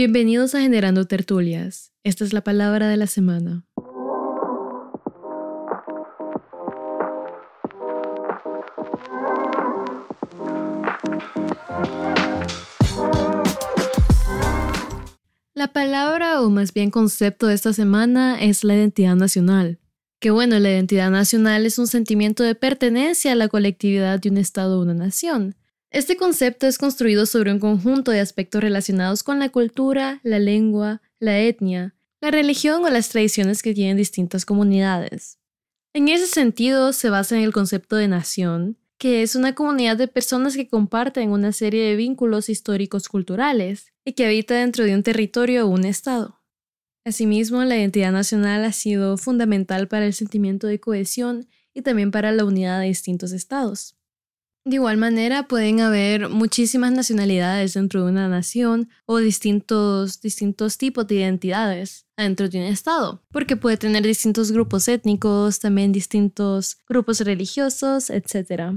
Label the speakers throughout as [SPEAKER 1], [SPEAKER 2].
[SPEAKER 1] Bienvenidos a Generando Tertulias. Esta es la palabra de la semana. La palabra, o más bien concepto de esta semana, es la identidad nacional. Que bueno, la identidad nacional es un sentimiento de pertenencia a la colectividad de un Estado o una nación. Este concepto es construido sobre un conjunto de aspectos relacionados con la cultura, la lengua, la etnia, la religión o las tradiciones que tienen distintas comunidades. En ese sentido, se basa en el concepto de nación, que es una comunidad de personas que comparten una serie de vínculos históricos culturales y que habita dentro de un territorio o un estado. Asimismo, la identidad nacional ha sido fundamental para el sentimiento de cohesión y también para la unidad de distintos estados. De igual manera, pueden haber muchísimas nacionalidades dentro de una nación o distintos, distintos tipos de identidades dentro de un estado, porque puede tener distintos grupos étnicos, también distintos grupos religiosos, etc.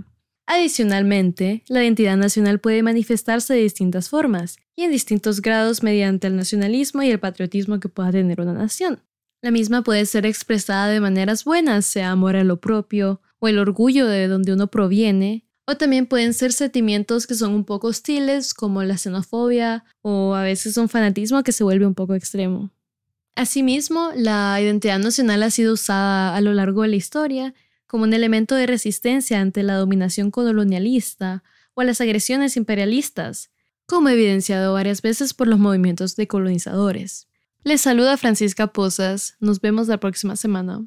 [SPEAKER 1] Adicionalmente, la identidad nacional puede manifestarse de distintas formas y en distintos grados mediante el nacionalismo y el patriotismo que pueda tener una nación. La misma puede ser expresada de maneras buenas, sea amor a lo propio o el orgullo de donde uno proviene, también pueden ser sentimientos que son un poco hostiles, como la xenofobia o a veces un fanatismo que se vuelve un poco extremo. Asimismo, la identidad nacional ha sido usada a lo largo de la historia como un elemento de resistencia ante la dominación colonialista o a las agresiones imperialistas, como evidenciado varias veces por los movimientos decolonizadores. Les saluda Francisca Posas, nos vemos la próxima semana.